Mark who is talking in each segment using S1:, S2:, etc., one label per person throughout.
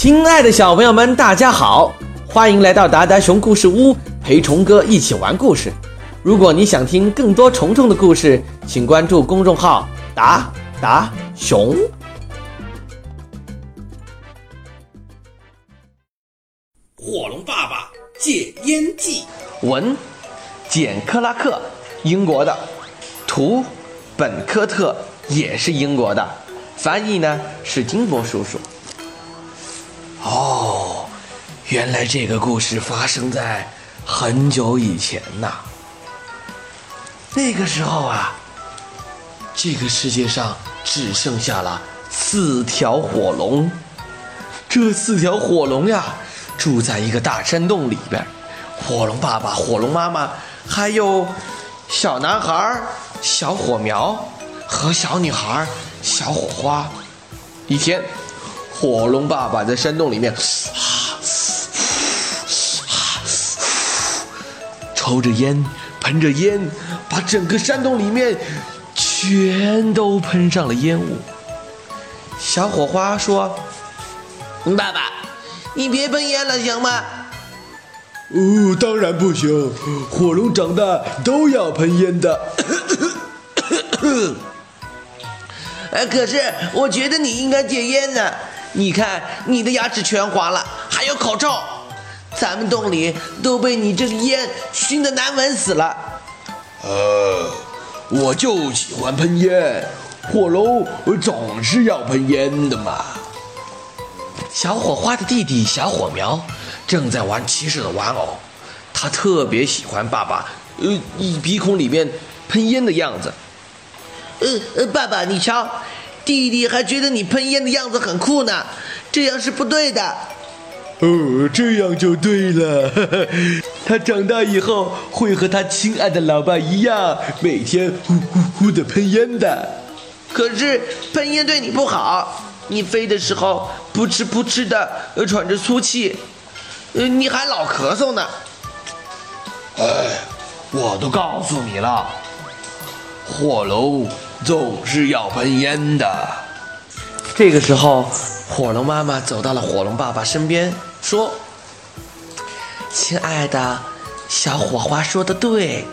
S1: 亲爱的小朋友们，大家好，欢迎来到达达熊故事屋，陪虫哥一起玩故事。如果你想听更多虫虫的故事，请关注公众号达达熊。火龙爸爸戒烟记，文，简·克拉克，英国的，图，本·科特，也是英国的，翻译呢是金波叔叔。原来这个故事发生在很久以前呐。那个时候啊，这个世界上只剩下了四条火龙。这四条火龙呀，住在一个大山洞里边。火龙爸爸、火龙妈妈，还有小男孩小火苗和小女孩小火花。一天。火龙爸爸在山洞里面，抽着烟，喷着烟，把整个山洞里面全都喷上了烟雾。小火花说：“
S2: 爸爸，你别喷烟了，行吗？”“
S3: 哦，当然不行，火龙长大都要喷烟的。”“
S2: 呃，可是我觉得你应该戒烟呢。”你看，你的牙齿全黄了，还有口臭，咱们洞里都被你这个烟熏得难闻死了。
S3: 呃，我就喜欢喷烟，火龙总是要喷烟的嘛。
S1: 小火花的弟弟小火苗正在玩骑士的玩偶，他特别喜欢爸爸呃鼻孔里面喷烟的样子。
S2: 呃呃，爸爸，你瞧。弟弟还觉得你喷烟的样子很酷呢，这样是不对的。
S3: 哦，这样就对了。他长大以后会和他亲爱的老爸一样，每天呼呼呼的喷烟的。
S2: 可是喷烟对你不好，你飞的时候扑哧扑哧的喘着粗气，呃，你还老咳嗽呢。
S3: 哎，我都告诉你了，火龙。总是要喷烟的。
S1: 这个时候，火龙妈妈走到了火龙爸爸身边，说：“亲爱的，小火花说的对，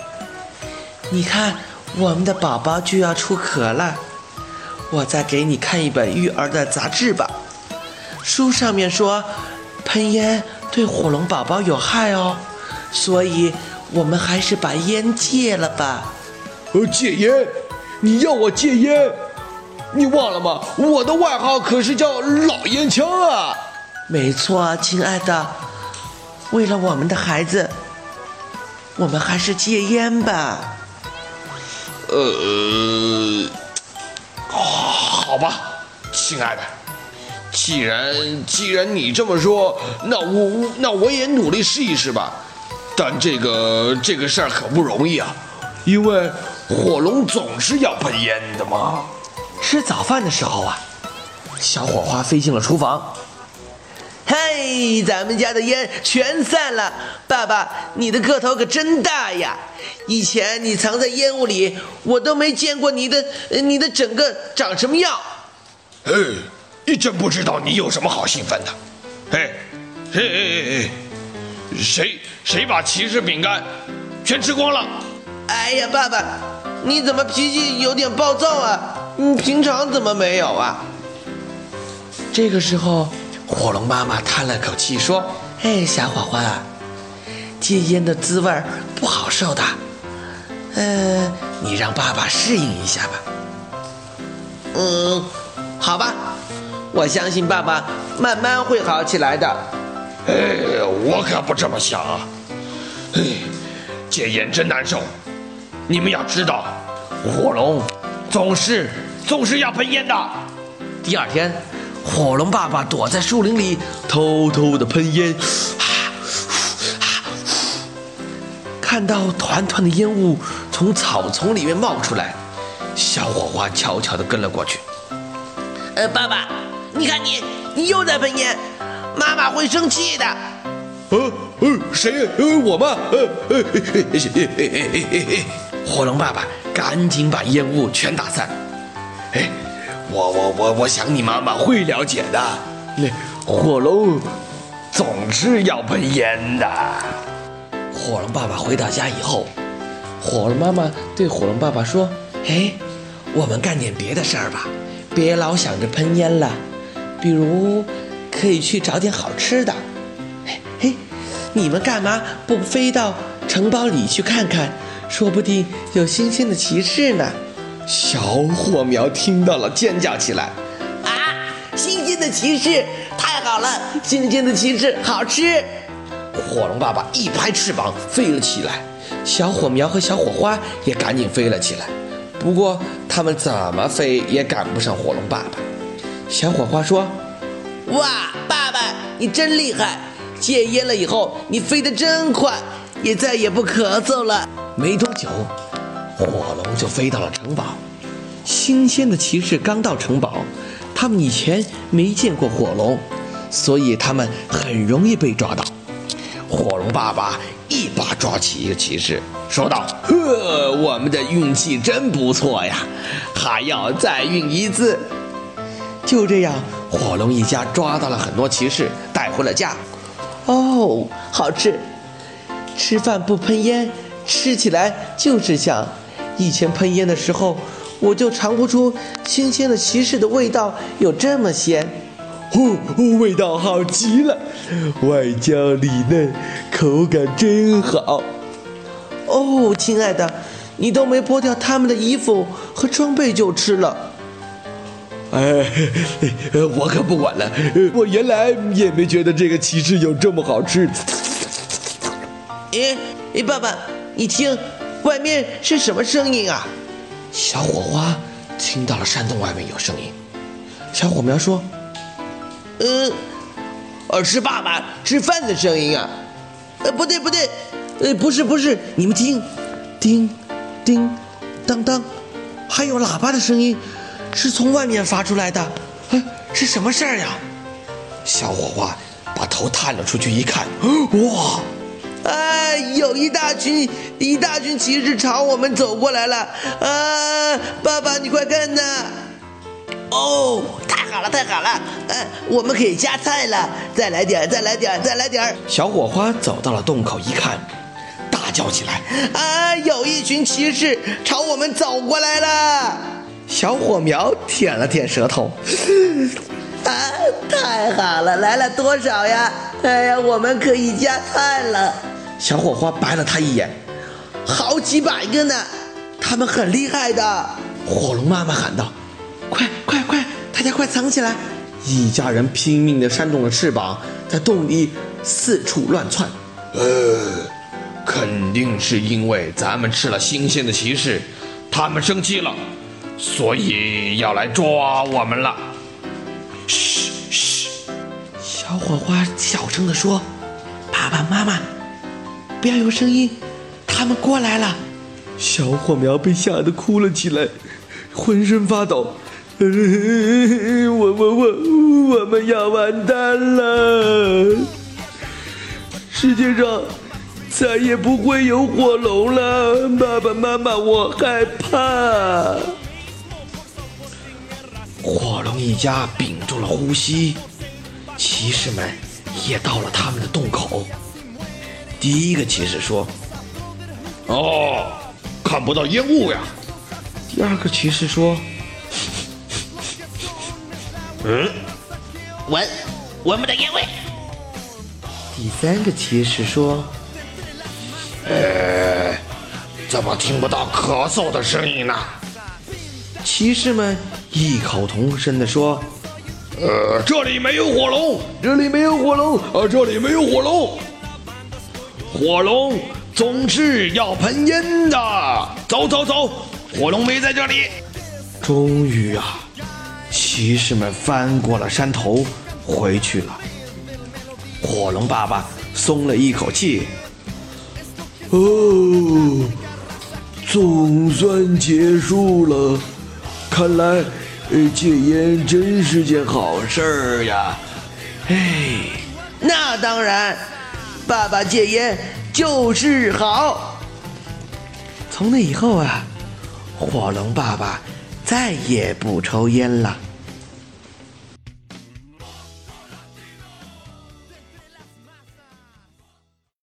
S1: 你看我们的宝宝就要出壳了。我再给你看一本育儿的杂志吧。书上面说，喷烟对火龙宝宝有害哦，所以我们还是把烟戒了吧。”
S3: 呃，戒烟。你要我戒烟，你忘了吗？我的外号可是叫老烟枪啊！
S1: 没错，亲爱的，为了我们的孩子，我们还是戒烟吧。
S3: 呃，好吧，亲爱的，既然既然你这么说，那我那我也努力试一试吧。但这个这个事儿可不容易啊，因为。火龙总是要喷烟的嘛。
S1: 吃早饭的时候啊，小火花飞进了厨房。
S2: 嘿，咱们家的烟全散了。爸爸，你的个头可真大呀！以前你藏在烟雾里，我都没见过你的，你的整个长什么样。
S3: 哎，你真不知道你有什么好兴奋的。嘿，嘿嘿嘿，谁谁把骑士饼干全吃光了？
S2: 哎呀，爸爸，你怎么脾气有点暴躁啊？你平常怎么没有啊？
S1: 这个时候，火龙妈妈叹了口气说：“哎，小火花，戒烟的滋味不好受的，嗯，你让爸爸适应一下吧。”
S2: 嗯，好吧，我相信爸爸慢慢会好起来的。
S3: 哎，我可不这么想啊！哎，戒烟真难受。你们要知道，火龙总是总是要喷烟的。
S1: 第二天，火龙爸爸躲在树林里偷偷的喷烟，看到团团的烟雾从草丛里面冒出来，小火花悄悄的跟了过去。
S2: 呃，爸爸，你看你，你又在喷烟，妈妈会生气的。
S3: 呃呃，谁？呃，我吗？呃呃，
S1: 火龙爸爸赶紧把烟雾全打散。
S3: 哎，我我我我想你妈妈会了解的。那火龙总是要喷烟的。
S1: 火龙爸爸回到家以后，火龙妈妈对火龙爸爸说：“哎，我们干点别的事儿吧，别老想着喷烟了。比如，可以去找点好吃的。嘿，你们干嘛不飞到城堡里去看看？说不定有新鲜的骑士呢。”
S3: 小火苗听到了，尖叫起来：“
S2: 啊，新鲜的骑士，太好了！新鲜的骑士好吃！”
S1: 火龙爸爸一拍翅膀飞了起来，小火苗和小火花也赶紧飞了起来。不过他们怎么飞也赶不上火龙爸爸。小火花说：“
S2: 哇，爸爸你真厉害！戒烟了以后你飞得真快，也再也不咳嗽了。”
S1: 没多久，火龙就飞到了城堡。新鲜的骑士刚到城堡，他们以前没见过火龙，所以他们很容易被抓到。火龙爸爸一把抓起一个骑士，说道：“
S3: 呵，我们的运气真不错呀，还要再运一次。”
S1: 就这样，火龙一家抓到了很多骑士，带回了家。
S2: 哦，好吃！吃饭不喷烟，吃起来就是香。以前喷烟的时候，我就尝不出新鲜的骑士的味道有这么鲜。
S4: 哦，味道好极了，外焦里嫩，口感真好。
S2: 哦，亲爱的，你都没剥掉他们的衣服和装备就吃了。
S4: 哎，我可不管了，我原来也没觉得这个骑士有这么好吃。
S2: 哎哎，爸爸，你听，外面是什么声音啊？
S1: 小火花听到了山洞外面有声音。小火苗说。
S2: 嗯，呃，是爸爸吃饭的声音啊。呃，不对不对，呃，不是不是，你们听，叮，叮，当当，还有喇叭的声音，是从外面发出来的。
S1: 哎，是什么事儿呀？小火花把头探了出去一看，哇！
S2: 哎，有一大群一大群骑士朝我们走过来了。啊，爸爸，你快看呐！哦，太好了，太好了！哎，我们可以加菜了，再来点，再来点，再来点！
S1: 小火花走到了洞口一看，大叫起来：“
S2: 啊，有一群骑士朝我们走过来了！”
S1: 小火苗舔了舔舌头：“
S2: 啊，太好了！来了多少呀？哎呀，我们可以加菜了！”
S1: 小火花白了他一眼：“
S2: 好几百个呢，他们很厉害的！”
S1: 火龙妈妈喊道。快快快！大家快藏起来！一家人拼命地扇动了翅膀，在洞里四处乱窜。
S3: 呃，肯定是因为咱们吃了新鲜的骑士，他们生气了，所以要来抓我们了。
S1: 嘘嘘，小火花小声地说：“爸爸妈妈，不要有声音，他们过来了。”
S4: 小火苗被吓得哭了起来，浑身发抖。我我我我们要完蛋了！世界上再也不会有火龙了，爸爸妈妈，我害怕。
S1: 火龙一家屏住了呼吸，骑士们也到了他们的洞口。第一个骑士说：“
S3: 哦，看不到烟雾呀。”
S1: 第二个骑士说。
S2: 嗯，闻闻不到烟味。
S1: 第三个骑士说：“
S3: 呃，怎么听不到咳嗽的声音呢？”
S1: 骑士们异口同声地说：“
S3: 呃，这里没有火龙，
S4: 这里没有火龙，
S3: 啊，这里没有火龙。火龙总是要喷烟的。走走走，火龙没在这里。
S1: 终于啊！”骑士们翻过了山头，回去了。火龙爸爸松了一口气。
S4: 哦，总算结束了。看来，戒烟真是件好事儿呀。
S2: 哎，那当然，爸爸戒烟就是好。
S1: 从那以后啊，火龙爸爸再也不抽烟了。